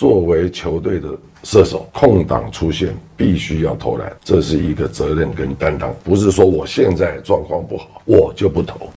作为球队的射手，空档出现必须要投篮，这是一个责任跟担当，不是说我现在状况不好，我就不投。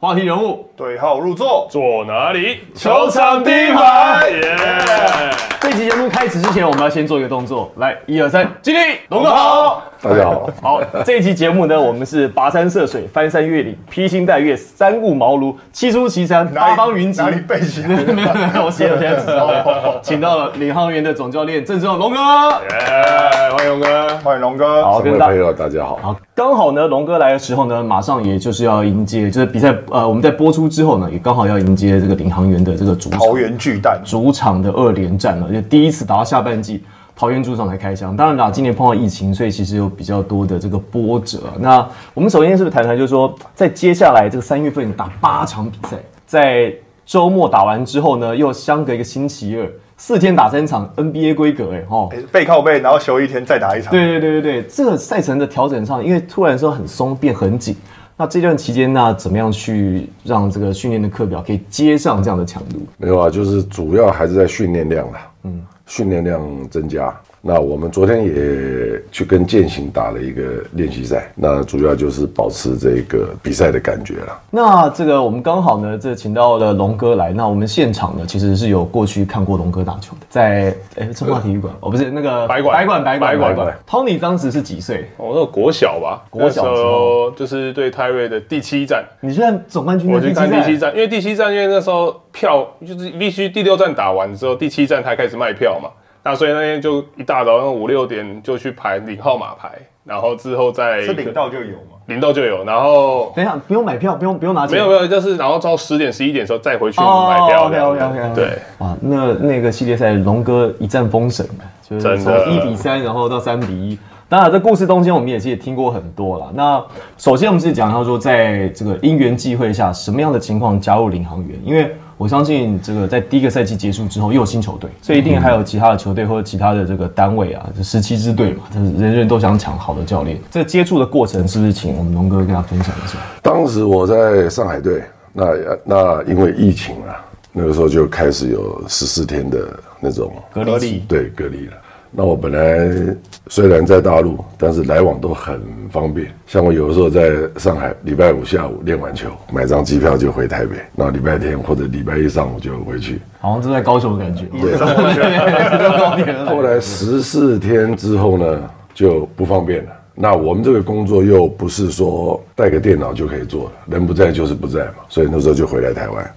话题人物对号入座，坐哪里？球场第一排。耶！这期节目开始之前，我们要先做一个动作，来，一二三，敬礼，龙哥好。大家好，好，这一期节目呢，我们是跋山涉水、翻山越岭、披星戴月、三顾茅庐、七出祁山、八方云集。哪里背起？没有没有，我写了，现在知道了。请到了领航员的总教练郑志勇龙哥。耶！欢迎龙哥。欢迎龙哥。各位朋友大家好。好，刚好呢，龙哥来的时候呢，马上也就是要迎接，就是比赛呃，我们在播出之后呢，也刚好要迎接这个领航员的这个主场桃园巨蛋，主场的二连战了，就第一次打到下半季，桃园主场来开枪。当然啦，今年碰到疫情，所以其实有比较多的这个波折。那我们首先是不是谈谈，就是说在接下来这个三月份打八场比赛，在周末打完之后呢，又相隔一个星期二，四天打三场 NBA 规格，哎哈。哎背靠背，然后休一天再打一场。对对对对对，这个赛程的调整上，因为突然说很松变很紧，那这段期间那怎么样去让这个训练的课表可以接上这样的强度？没有啊，就是主要还是在训练量啦，嗯，训练量增加。那我们昨天也去跟践行打了一个练习赛，那主要就是保持这个比赛的感觉了。那这个我们刚好呢，这请到了龙哥来。那我们现场呢，其实是有过去看过龙哥打球的，在哎中华体育馆哦，不是那个白馆白馆白馆白馆 Tony 当时是几岁？我那个国小吧，国小的时时候候就是对泰瑞的第七站，你去看总冠军的我去看第七站，站，因为第七站因为那时候票就是必须第六站打完之后，第七站才开始卖票嘛。那所以那天就一大早上五六点就去排领号码牌，然后之后再是领到就有嘛。领到就有，然后等一下不用买票，不用不用拿钱，没有没有，就是然后到十点十一点的时候再回去买哦票 OK OK，对。哇，那那个系列赛龙哥一战封神的，就是从一比三，然后到三比一。当然，这故事中间我们也其实也听过很多了。那首先我们是讲到说，在这个因缘际会下，什么样的情况加入领航员？因为我相信这个在第一个赛季结束之后，又有新球队，所以一定还有其他的球队或者其他的这个单位啊，这十七支队嘛，就是人人都想抢好的教练。这接触的过程，是不是请我们龙哥跟他分享一下？当时我在上海队，那那因为疫情啊，那个时候就开始有十四天的那种隔离对隔离了。那我本来虽然在大陆，但是来往都很方便。像我有的时候在上海，礼拜五下午练完球，买张机票就回台北，那礼拜天或者礼拜一上午就回去。好像是在高雄的感觉。对对 后来十四天之后呢，就不方便了。那我们这个工作又不是说带个电脑就可以做了，人不在就是不在嘛，所以那时候就回来台湾。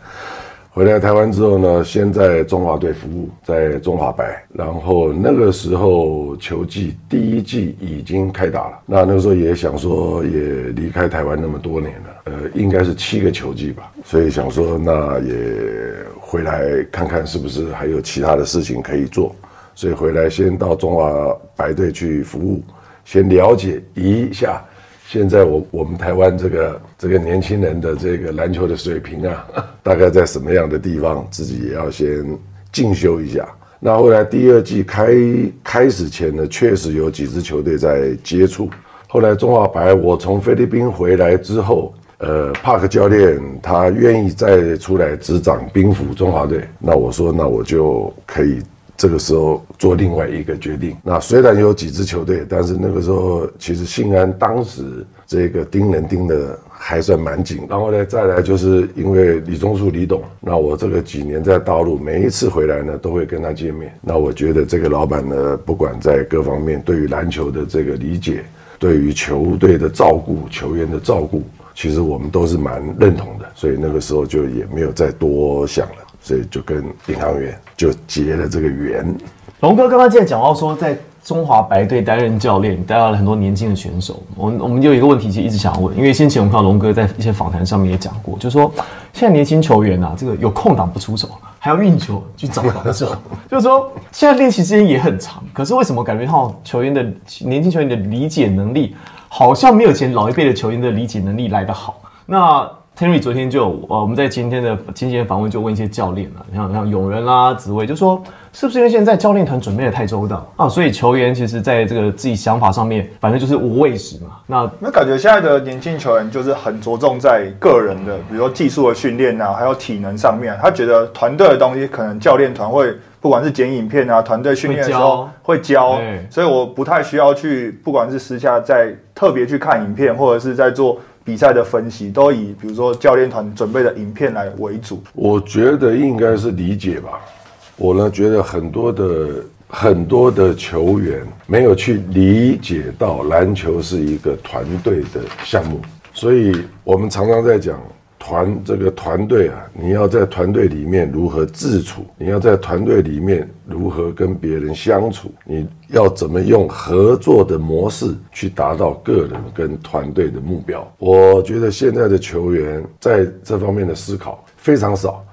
回来台湾之后呢，先在中华队服务，在中华白，然后那个时候球季第一季已经开打了。那那个时候也想说，也离开台湾那么多年了，呃，应该是七个球季吧，所以想说那也回来看看是不是还有其他的事情可以做。所以回来先到中华白队去服务，先了解一下现在我我们台湾这个这个年轻人的这个篮球的水平啊，大概在什么样的地方，自己也要先进修一下。那后来第二季开开始前呢，确实有几支球队在接触。后来中华白，我从菲律宾回来之后，呃，帕克教练他愿意再出来执掌兵符中华队，那我说那我就可以这个时候做另外一个决定。那虽然有几支球队，但是那个时候其实信安当时这个盯人盯的还算蛮紧。然后呢，再来就是因为李宗树李董，那我这个几年在大陆，每一次回来呢都会跟他见面。那我觉得这个老板呢，不管在各方面对于篮球的这个理解，对于球队的照顾、球员的照顾，其实我们都是蛮认同的。所以那个时候就也没有再多想了。所以就跟领航员就结了这个缘。龙哥刚刚既然讲到说，在中华白队担任教练，带到了很多年轻的选手。我们我们有一个问题，其实一直想要问，因为先前我们看到龙哥在一些访谈上面也讲过，就是说现在年轻球员啊，这个有空档不出手，还要运球去找防守，就是说现在练习时间也很长，可是为什么感觉到球员的年轻球员的理解能力，好像没有前老一辈的球员的理解能力来得好？那 Terry 昨天就呃我们在今天的今天的访问就问一些教练啊，像像永仁啦、紫薇，就说是不是因为现在教练团准备的太周到啊？所以球员其实在这个自己想法上面，反正就是无畏时嘛。那那感觉现在的年轻球员就是很着重在个人的，比如说技术的训练啊，还有体能上面。他觉得团队的东西，可能教练团会不管是剪影片啊，团队训练的时候会教对，所以我不太需要去，不管是私下在特别去看影片，或者是在做比赛的分析，都以比如说教练团准备的影片来为主。我觉得应该是理解吧。我呢觉得很多的很多的球员没有去理解到篮球是一个团队的项目，所以我们常常在讲团这个团队啊，你要在团队里面如何自处，你要在团队里面如何跟别人相处，你要怎么用合作的模式去达到个人跟团队的目标。我觉得现在的球员在这方面的思考非常少。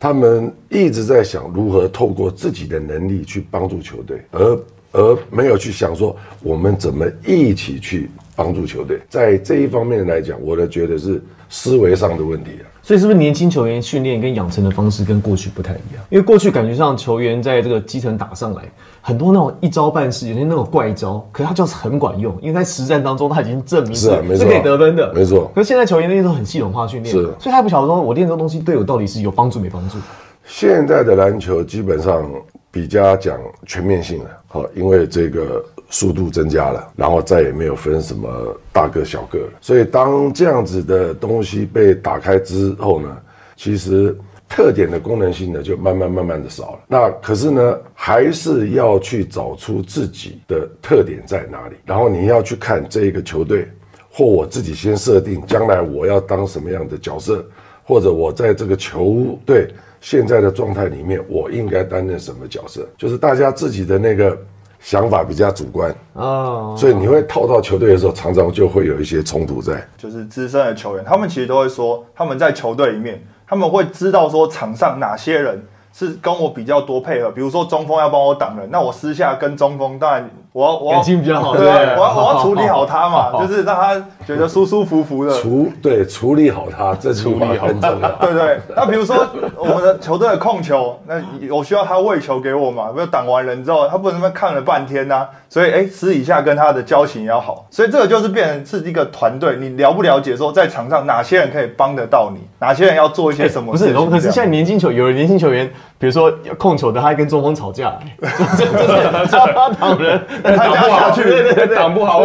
他们一直在想如何透过自己的能力去帮助球队，而而没有去想说我们怎么一起去帮助球队。在这一方面来讲，我的觉得是思维上的问题啊。所以是不是年轻球员训练跟养成的方式跟过去不太一样？因为过去感觉上球员在这个基层打上来，很多那种一招半式，有些那种怪招，可是他就是很管用，因为在实战当中他已经证明是啊没错可以得分的，没错可是现在球员那些都很系统化训练，是所以他也不晓得说我练这个东西对我到底是有帮助没帮助。现在的篮球基本上比较讲全面性了，好，因为这个速度增加了，然后再也没有分什么大个小个，所以当这样子的东西被打开之后呢，其实特点的功能性呢就慢慢慢慢的少了。那可是呢，还是要去找出自己的特点在哪里，然后你要去看这一个球队，或我自己先设定将来我要当什么样的角色，或者我在这个球队现在的状态里面，我应该担任什么角色，就是大家自己的那个想法比较主观，哦，所以你会套到球队的时候，常常就会有一些冲突在。就是资深的球员，他们其实都会说，他们在球队里面，他们会知道说场上哪些人是跟我比较多配合，比如说中锋要帮我挡人，那我私下跟中锋，当然我要我要感情比较好对我要我要处理好他嘛，就是让他觉得舒舒服服的。处对处理好他，这处理好很重要。对对，那比如说我们的球队的控球，那我需要他喂球给我嘛？不是挡完人之后，他不能那边看了半天呐、所以哎，私底下跟他的交情也要好，所以这个就是变成是一个团队，你了不了解说在场上哪些人可以帮得到你，哪些人要做一些什么不是，可是现在年轻球有的年轻球员，比如说控球的，他还跟中锋吵架，这这这叫他挡人，他挡不好，下去对对对对。挡不好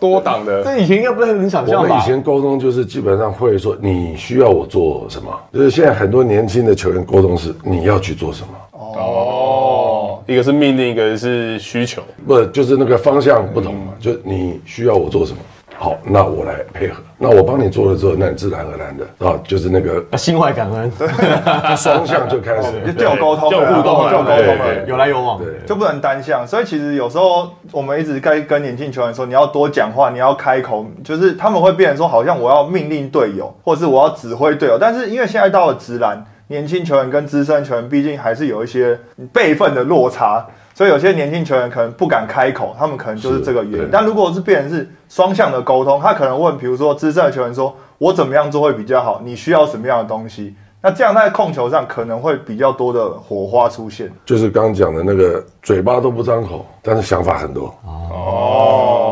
多挡的，这以前应该不是很想象吧？我们以前沟通就是基本上会说你需要我做什么，就是现在很多年轻的球员沟通是你要去做什么，哦，一个是命令，一个是需求。不就是那个方向不同嘛？就你需要我做什么，好，那我来配合，那我帮你做了之后，那你自然而然的啊，就是那个心怀感恩，双向就开始就就有沟通了就有互动了就有沟通。有来有往。对就不能单向，所以其实有时候我们一直在跟年轻球员说，你要多讲话，你要开口，就是他们会变成说，好像我要命令队友，或是我要指挥队友。但是因为现在到了直男，年轻球员跟资深球员毕竟还是有一些辈分的落差，所以有些年轻球员可能不敢开口，他们可能就是这个原因。但如果是变成是双向的沟通，他可能问，比如说资深的球员说，我怎么样做会比较好？你需要什么样的东西？那这样在控球上可能会比较多的火花出现。就是刚刚讲的那个嘴巴都不张口，但是想法很多。哦，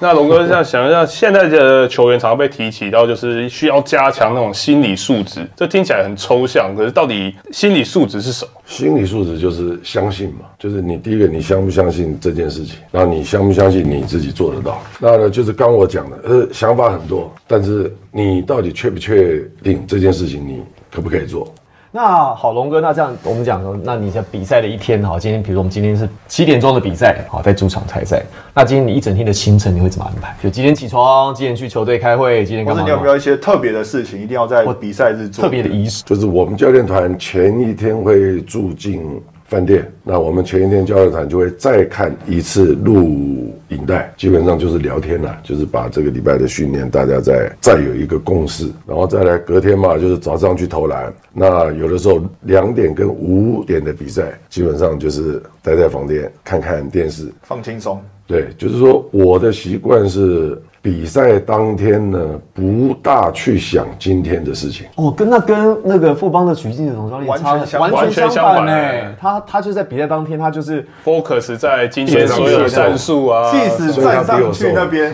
那龙哥这样想一下，现在的球员常常被提起到，就是需要加强那种心理素质。这听起来很抽象，可是到底心理素质是什么？心理素质就是相信嘛，就是你第一个你相不相信这件事情，然后你相不相信你自己做得到。那呢，就是刚我讲的，呃，想法很多，但是你到底确不确定这件事情你可不可以做？那好，龙哥，那这样我们讲说，那你在比赛的一天，好，今天比如说我们今天是七点钟的比赛，好，在主场开赛。那今天你一整天的行程你会怎么安排？就几点起床，几点去球队开会，几点干嘛？或者你有没有一些特别的事情，一定要在比赛日做？特别的仪式？就是我们教练团前一天会住进饭店，那我们前一天交流团就会再看一次录影带，基本上就是聊天啦，就是把这个礼拜的训练大家再再有一个共识，然后再来隔天嘛，就是早上去投篮。那有的时候两点跟五点的比赛，基本上就是待在房间看看电视，放轻松。对，就是说我的习惯是比赛当天呢，不大去想今天的事情。哦，跟那跟那个富邦的许晋总教练完全相完全完全相反呢。他他就在比赛当天，他就是 focus 在今天所有的战术啊，即使站上去那边，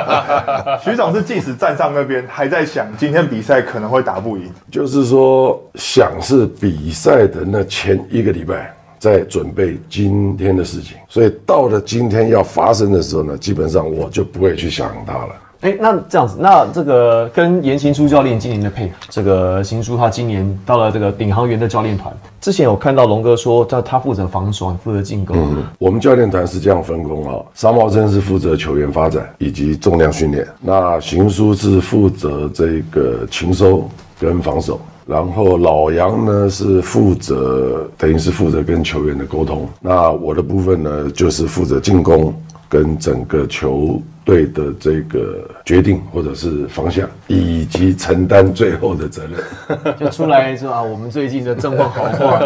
徐总是即使站上那边，还在想今天比赛可能会打不赢。就是说，想是比赛的那前一个礼拜在准备今天的事情，所以到了今天要发生的时候呢，基本上我就不会去想它了。哎，那这样子，那这个跟严行书教练今年的配合，这个行书他今年到了这个领航员的教练团，之前有看到龙哥说，他他负责防守，你负责进攻。我们教练团是这样分工啊，沙茂真是负责球员发展以及重量训练，那行书是负责这个勤收跟防守，然后老杨呢是负责等于是负责跟球员的沟通，那我的部分呢就是负责进攻跟整个球。队的这个决定或者是方向，以及承担最后的责任。就出来说啊，我们最近的状况好话，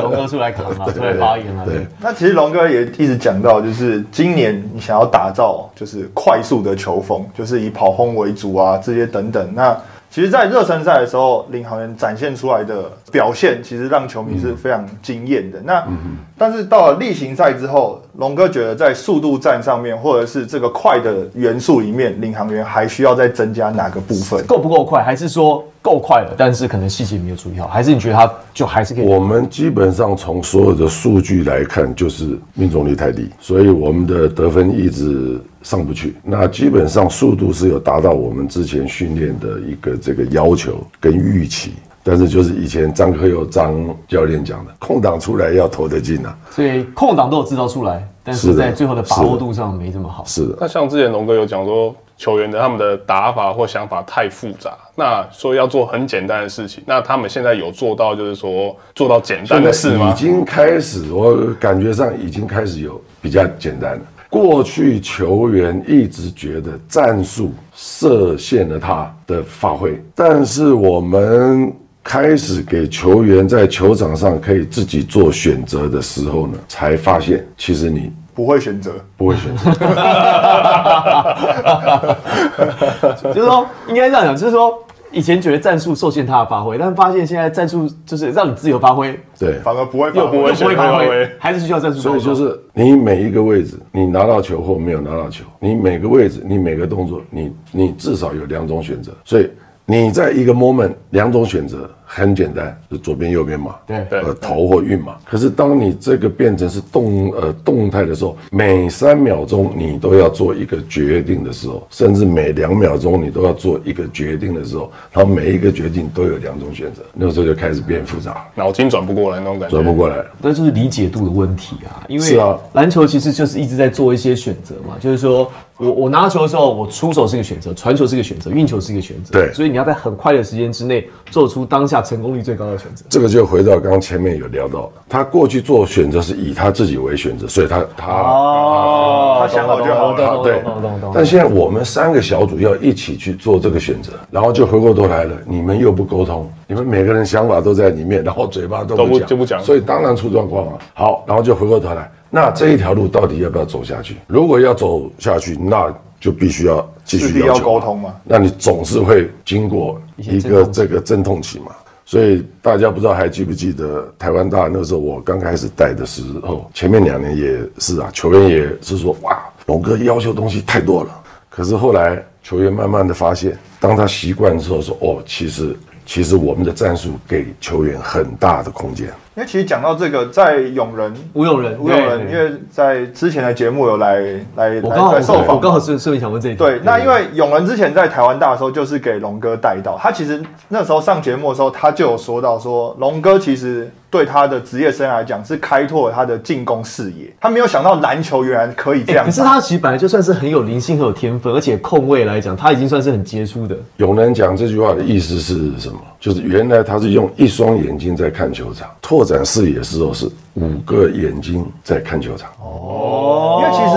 龙哥出来扛了，出来发言了。对，那其实龙哥也一直讲到，就是今年你想要打造就是快速的球风，就是以跑轰为主啊，这些等等。那其实，在热身赛的时候，领航员展现出来的表现，其实让球迷是非常惊艳的。那但是到了例行赛之后，龙哥觉得在速度战上面，或者是这个快的元素里面，领航员还需要再增加哪个部分？够不够快？还是说够快了，但是可能细节没有注意好？还是你觉得他就还是可以？我们基本上从所有的数据来看，就是命中率太低，所以我们的得分一直上不去。那基本上速度是有达到我们之前训练的一个这个要求跟预期。但是就是以前张科友张教练讲的，空档出来要投得进啊。所以空档都有制造出来，但是在最后的把握度上没这么好。是的。那像之前龙哥有讲说，球员的他们的打法或想法太复杂，那说要做很简单的事情，那他们现在有做到，就是说做到简单的事吗？已经开始，我感觉上已经开始有比较简单了。过去球员一直觉得战术设限了他的发挥，但是我们。开始给球员在球场上可以自己做选择的时候呢，才发现其实你不会选择，不会选择。就是说，应该这样讲，就是说，以前觉得战术受限他的发挥，但发现现在战术就是让你自由发挥，对，反而不会，又不会不会发发挥，还是需要战术。所以就是你每一个位置，你拿到球或没有拿到球，你每个位置，你每个动作，你你至少有两种选择。所以你在一个 moment 两种选择。很简单，是左边右边嘛，对呃头或运嘛。可是当你这个变成是动呃动态的时候，每三秒钟你都要做一个决定的时候，甚至每两秒钟你都要做一个决定的时候，然后每一个决定都有两种选择，那时候就开始变复杂，脑筋转不过来那种感觉，转不过来。那就是理解度的问题啊，因为是啊篮球其实就是一直在做一些选择嘛，就是说我我拿球的时候，我出手是一个选择，传球是一个选择，运球是一个选择，对所以你要在很快的时间之内做出当下成功率最高的选择。这个就回到刚刚前面有聊到，他过去做选择是以他自己为选择，所以他他哦他想好就好对。但现在我们三个小组要一起去做这个选择，然后就回过头来了，你们又不沟通，你们每个人想法都在里面，然后嘴巴都都不讲，就不讲所以当然出状况了。好，然后就回过头来，那这一条路到底要不要走下去？如果要走下去，那就必须要继续要沟通嘛。那你总是会经过一个这个阵痛期嘛。所以大家不知道还记不记得台湾大那时候我刚开始带的时候，前面两年也是啊，球员也是说哇，龙哥要求东西太多了。可是后来球员慢慢的发现，当他习惯之后说哦，其实其实我们的战术给球员很大的空间。因为其实讲到这个，在永仁，吴永仁，吴永仁，因为在之前的节目有来来来我刚好来受访嘛，我刚好顺顺便想问这一题。对，那因为永仁之前在台湾大的时候，就是给龙哥带到。他其实那时候上节目的时候，他就有说到说，龙哥其实对他的职业生涯来讲是开拓了他的进攻视野。他没有想到篮球原来可以这样。欸可是他其实本来就算是很有灵性、很有天分，而且控卫来讲，他已经算是很杰出的。永南讲这句话的意思是什么？就是原来他是用一双眼睛在看球场，拓展视野的时候是五个眼睛在看球场。哦因为其实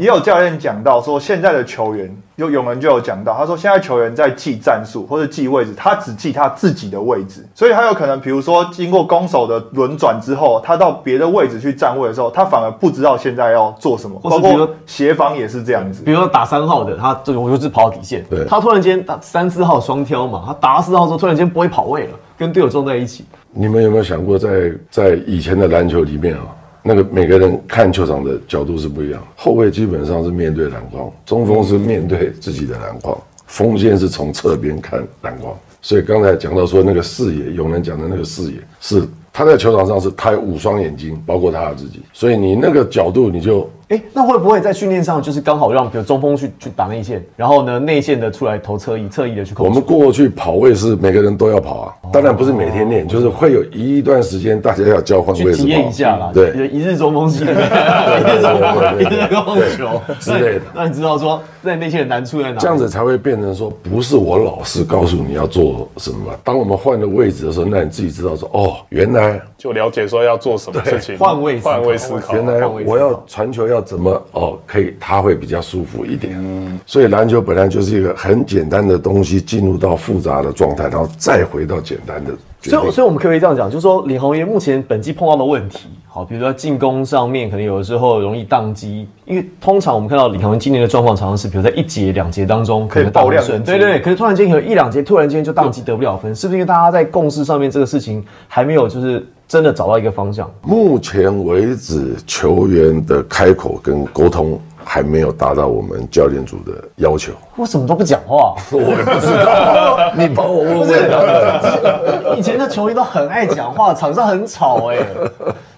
也有教练讲到说，现在的球员有有人就有讲到，他说现在球员在记战术或者记位置，他只记他自己的位置，所以他有可能，比如说经过攻守的轮转之后，他到别的位置去站位的时候，他反而不知道现在要做什么，包括协防也是这样子。比。如说打三号的，他这个我就是跑底线。对，他突然间打三四号双挑嘛，他打到四号之后突然间不会跑位了，跟队友撞在一起，你们有没有想过在，在以前的篮球里面啊，那个每个人看球场的角度是不一样。后卫基本上是面对篮筐，中锋是面对自己的篮筐，锋线是从侧边看篮筐。所以刚才讲到说那个视野，有人讲的那个视野是他在球场上是他有五双眼睛，包括他自己，所以你那个角度你就哎，那会不会在训练上就是刚好让比如中锋去去打内线，然后呢内线的出来投侧翼，侧翼的去控我？们过去跑位是每个人都要跑啊，当然不是每天练，就是会有一段时间大家要交换位置跑体验一下啦，对，一日中锋系列，一日中锋，一日控球之类的那你知道说那内线的难处在哪？这样子才会变成说，不是我老师告诉你要做什么嘛。当我们换了位置的时候，那你自己知道说，哦，原来就了解说要做什么事情，换位换位思考，原来我要传球要怎么哦，可以他会比较舒服一点。嗯所以篮球本来就是一个很简单的东西，进入到复杂的状态，然后再回到简单的所以，所以我们可以这样讲，就是说李红烨目前本季碰到的问题，好，比如说进攻上面可能有的时候容易宕机，因为通常我们看到李航文今年的状况常常是，比如在一节、两节当中可能打爆量对对对，可是突然间有一两节突然间就宕机得不了分，是不是因为大家在共识上面这个事情还没有就是真的找到一个方向？目前为止，球员的开口跟沟通还没有达到我们教练组的要求。我怎么都不讲话？我也不知道，你帮我问问他们。以前的球员都很爱讲话，场上很吵哎、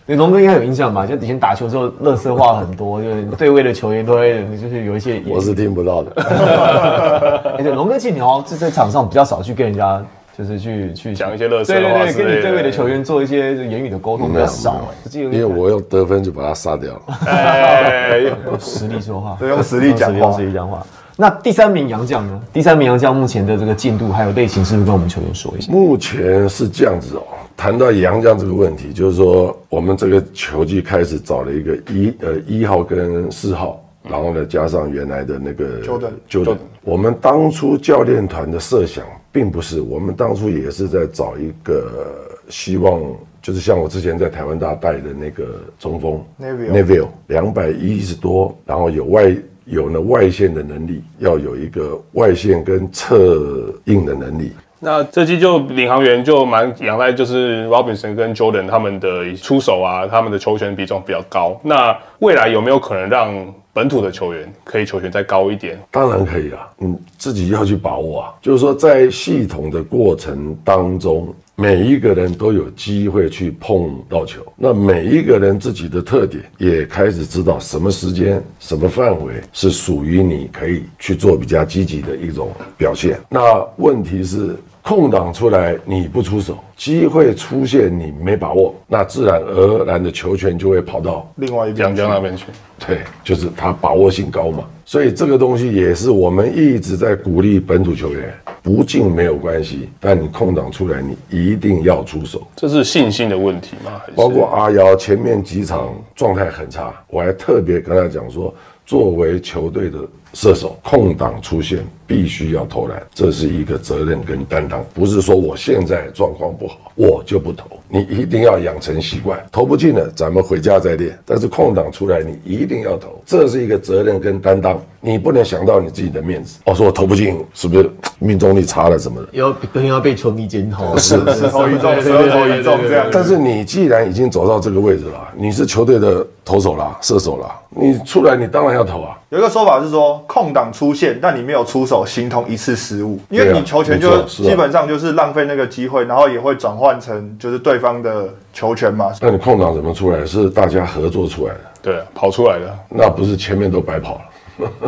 对，龙哥应该有印象吧？就以前打球的时候，乐色话很多，就是对位的球员都会就是有一些我是听不到的。哎，对，龙哥其实你好像是在场上比较少去跟人家，就是去去讲一些垃圾对对对，话之类的跟你对位的球员做一些言语的沟通比较少因为我用得分就把他杀掉了。哎，实力说话，对用实力讲话用实力讲话。那第三名杨将呢？第三名杨将目前的这个进度还有类型，是不是跟我们球员说一下？目前是这样子哦。谈到杨将这个问题，就是说我们这个球季开始找了一个一呃一号跟四号，然后呢加上原来的那个 Jordan Jordan。我们当初教练团的设想并不是，我们当初也是在找一个希望。就是像我之前在台湾大带的那个中锋 Neville Neville 两百一十多，然后有外有呢外线的能力，要有一个外线跟侧应的能力。那这期就领航员就蛮仰赖就是 Robinson 跟 Jordan 他们的出手啊，他们的球权比重比较高。那未来有没有可能让本土的球员可以球权再高一点？当然可以啊，你自己要去把握啊。就是说，在系统的过程当中，每一个人都有机会去碰到球。那每一个人自己的特点也开始知道什么时间、什么范围是属于你可以去做比较积极的一种表现。那问题是。空档出来你不出手，机会出现你没把握，那自然而然的球权就会跑到另外一边江江那边去。对，就是他把握性高嘛，所以这个东西也是我们一直在鼓励本土球员，不进没有关系，但你空档出来，你一定要出手。这是信心的问题吗？还是包括阿瑶前面几场状态很差，我还特别跟他讲说，作为球队的射手，空档出现必须要投篮，这是一个责任跟担当，不是说我现在状况不好我就不投，你一定要养成习惯，投不进了咱们回家再练，但是空档出来你一定要投，这是一个责任跟担当，你不能想到你自己的面子，哦，说我投不进是不是命中率差了什么的。要更要被球迷检讨，是十投一中，十二投一中这样。但是你既然已经走到这个位置了，你是球队的投手啦、射手啦，你出来你当然要投啊。有一个说法是说，空档出现，但你没有出手，形同一次失误，因为你球权就基本上就是浪费那个机会，然后也会转换成就是对方的球权嘛。那你空档怎么出来？是大家合作出来的，对啊跑出来的？那不是前面都白跑了。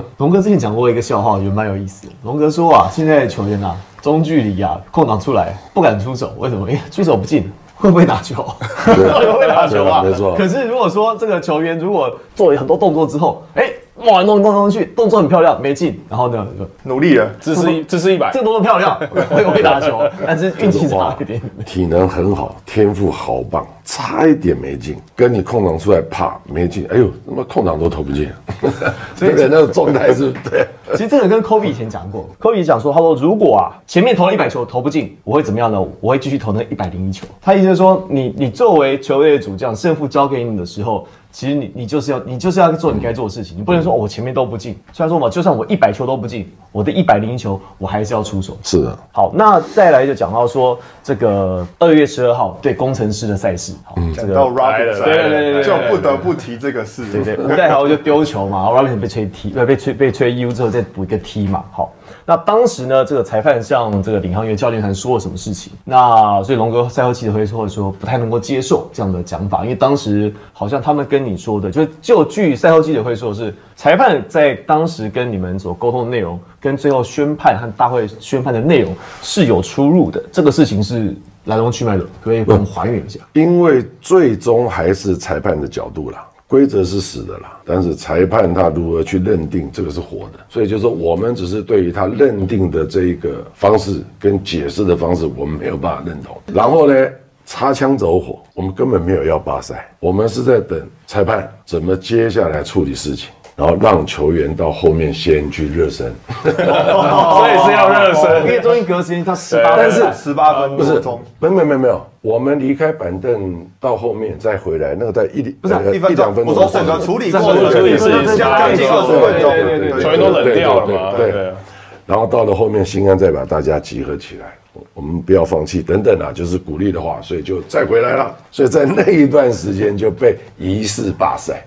龙哥之前讲过一个笑话，我觉得蛮有意思的。龙哥说啊，现在的球员啊，中距离啊，空档出来不敢出手，为什么？因为出手不进，会不会打球？会不会打球啊？没错可是如果说这个球员如果做了很多动作之后，哎、哇，弄弄弄去，动作很漂亮，没进。然后呢，就努力了，姿势一姿势一百这，个动作漂亮，会会打球，但是运气差一点。体能很好，天赋好棒，差一点没进，跟你空档出来啪没进，哎呦，他妈空档都投不进，这个那个状态是对。其实这个跟 Kobe 以前讲过，Kobe 讲说，他说如果啊前面投了一百球投不进，我会怎么样呢？我会继续投那一百零一球。他意思是说，你你作为球队的主将，胜负交给你的时候。其实你你就是要你就是要做你该做的事情，你不能说、哦、我前面都不进。虽然说嘛，就算我一百球都不进，我的一百零一球我还是要出手。是的，好，那再来就讲到说这个二月十二号对工程师的赛事，好，这个到个 Robinson，对对对对就不得不提这个事。对对，吴代豪就丢球嘛，然后 Robinson 被吹踢，呃，被吹被吹 U 之后再补一个踢嘛。好，那当时呢，这个裁判向这个领航员教练团说了什么事情？那所以龙哥赛后记者会说说不太能够接受这样的讲法，因为当时好像他们跟你说的，就就据赛后记者会说的是，裁判在当时跟你们所沟通的内容，跟最后宣判和大会宣判的内容是有出入的。这个事情是来龙去脉的，可以给我们还原一下？因为最终还是裁判的角度啦，规则是死的啦，但是裁判他如何去认定这个是活的，所以就是说我们只是对于他认定的这一个方式跟解释的方式，我们没有办法认同。然后呢，擦枪走火，我们根本没有要罢赛，我们是在等裁判怎么接下来处理事情。然后让球员到后面先去热身，所以是要热身。因为中间隔时间他十八，但是十八分不是多钟，，没有没有没有没有，我们离开板凳到后面再回来，那个在一不是呃一分一两分。钟我说整个处理过程处理是将近二十分钟，对对对球员都冷掉了嘛，对对。然后到了后面，新安再把大家集合起来，我我们不要放弃，等等啊，就是鼓励的话，所以就再回来了。所以在那一段时间就被疑似罢赛。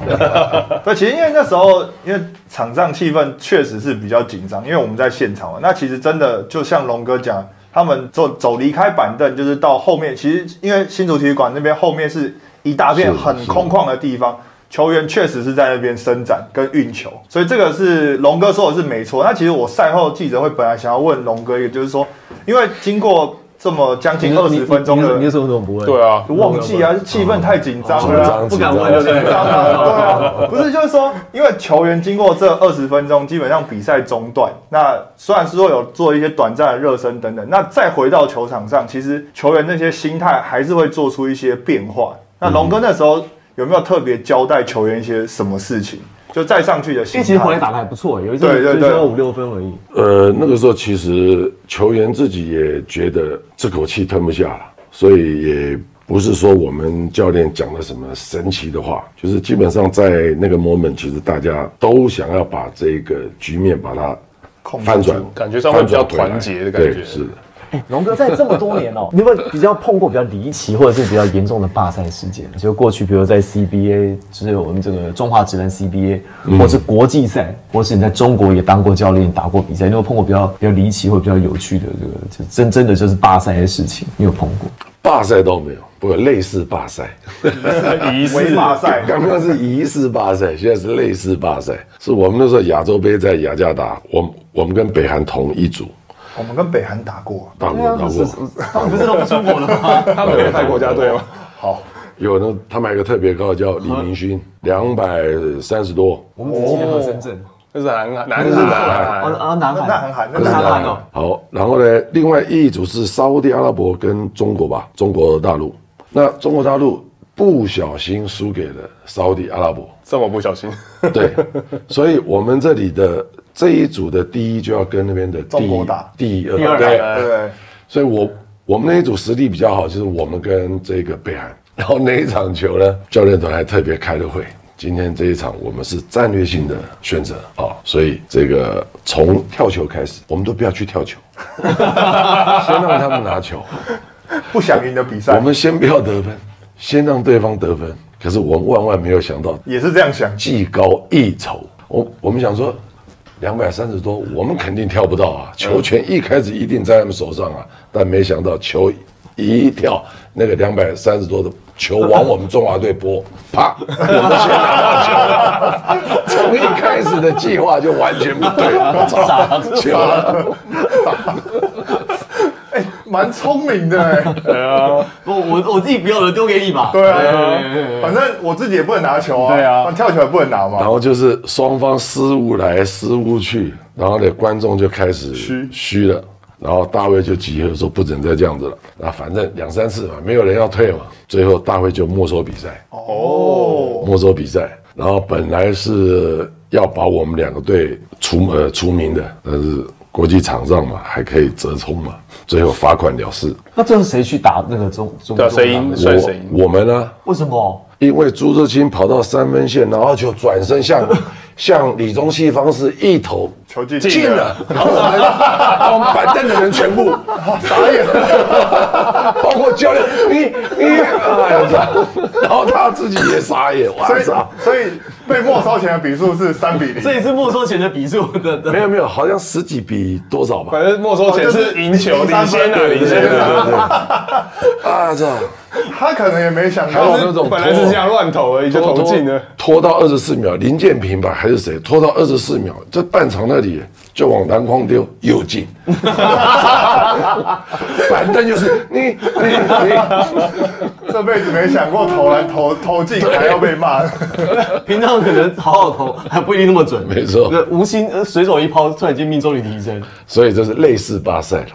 对，其实因为那时候，因为场上气氛确实是比较紧张，因为我们在现场嘛。那其实真的就像龙哥讲，他们走走离开板凳，就是到后面，其实因为新竹体育馆那边后面是一大片很空旷的地方，球员确实是在那边伸展跟运球，所以这个是龙哥说的是没错。那其实我赛后记者会本来想要问龙哥一个，就是说，因为经过这么将近二十分钟的你为什么怎么不问？对啊，忘记啊，气氛太紧张了啊。张不敢问，对不对？对啊，不是，就是说，因为球员经过这二十分钟，基本上比赛中断。那虽然是说有做一些短暂的热身等等，那再回到球场上，其实球员那些心态还是会做出一些变化。那龙哥那时候有没有特别交代球员一些什么事情？就再上去的心因为其实回来。打的还不错，有一对对对次就只有五六分而已。呃，那个时候其实球员自己也觉得这口气吞不下了，所以也不是说我们教练讲了什么神奇的话，就是基本上在那个 moment，其实大家都想要把这个局面把它翻转，感觉上会比较团结的感觉是的。龙哥在这么多年哦，你有没有比较碰过比较离奇或者是比较严重的罢赛事件？就过去，比如在 CBA，就是我们这个中华职篮 CBA，或是国际赛，或是你在中国也当过教练、打过比赛，你有没有碰过比较比较离奇或比较有趣的这个，就真真的就是罢赛的事情？你有碰过？罢赛倒没有，不过类似罢赛。仪围式马赛，刚刚是疑似罢赛，现在是类似罢赛。是我们那时候亚洲杯在雅加达，我们我们跟北韩同一组，我们跟北韩打过，打过打过。他们不是都不出国了吗？他们有派国家队吗？好，有呢，他们还有个特别高的叫李明勋，两百三十多。我们只记得喝深圳。那是南韩，南那是南韩韩啊啊，南韩，那很韩，那那很韩南韩哦。好，然后呢，另外一组是沙烏地阿拉伯跟中国吧，中国大陆。那中国大陆不小心输给了沙烏地阿拉伯，这么不小心，对，所以我们这里的这一组的第一就要跟那边的第中国打第二，第二对，对对。所以我我们那一组实力比较好，就是我们跟这个北韩。然后那一场球呢，教练团还特别开了会。今天这一场我们是战略性的选择啊，所以这个从跳球开始，我们都不要去跳球，先让他们拿球，不想赢的比赛我，们先不要得分，先让对方得分。可是我们万万没有想到，也是这样想。技高一筹。我我们想说，两百三十多，我们肯定跳不到啊，球权一开始一定在他们手上啊，但没想到球一跳，那个两百三十多的球往我们中华队拨，啪，我们先拿到球了。从一开始的计划就完全不对，我操，球了。蛮聪明的哎。对啊，我我我自己不要的丢给你吧。对啊反正我自己也不能拿球啊，对啊跳球也不能拿嘛。然后就是双方失误来失误去，然后呢观众就开始虚虚了，然后大卫就集合说不准再这样子了。那反正两三次嘛，没有人要退嘛，最后大卫就没收比赛，哦，没收比赛。然后本来是要把我们两个队除呃除名的，但是国际场上嘛还可以折冲嘛，最后罚款了事。那这是谁去打那个中中对啊，中谁赢算谁赢。我我们呢？为什么？因为朱志清跑到三分线，然后就转身向 向李宗熙方式一投球进进了，然后我们我们板凳的人全部傻眼，包括教练，你你哎呀，然后他自己也傻眼，哇所以，所以被没收钱的比数是三比零。这一次没收前的比数的的没有没有，好像十几比多少吧？反正没收前是赢球，领先啊，对领先对对啊。对，啊操，他可能也没想还有到那种本来是这样乱投而已，就投进了。拖到二十四秒，林建平吧还是谁拖到二十四秒，这半场那里就往篮筐丢，又进，反正就是你你你，这辈子没想过投篮投投进还要被骂。平常可能好好投还不一定那么准，没错那无心呃随手一抛，突然间命中率提升。所以这是类似巴塞了。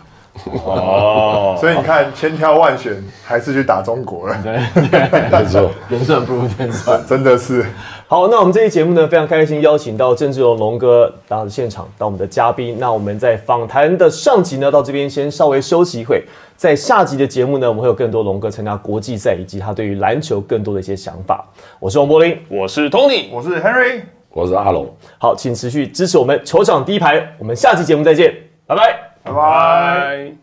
哦，所以你看，千挑万选还是去打中国了，没错，人算不如天算。真的是。好，那我们这期节目呢，非常开心邀请到郑志龙龙哥到现场，当我们的嘉宾。那我们在访谈的上集呢，到这边先稍微休息一会，在下集的节目呢，我们会有更多龙哥参加国际赛以及他对于篮球更多的一些想法。我是王柏林，我是 Tony，我是 Henry。我是阿龙。好，请持续支持我们球场第一排，我们下期节目再见，拜拜。拜拜。拜。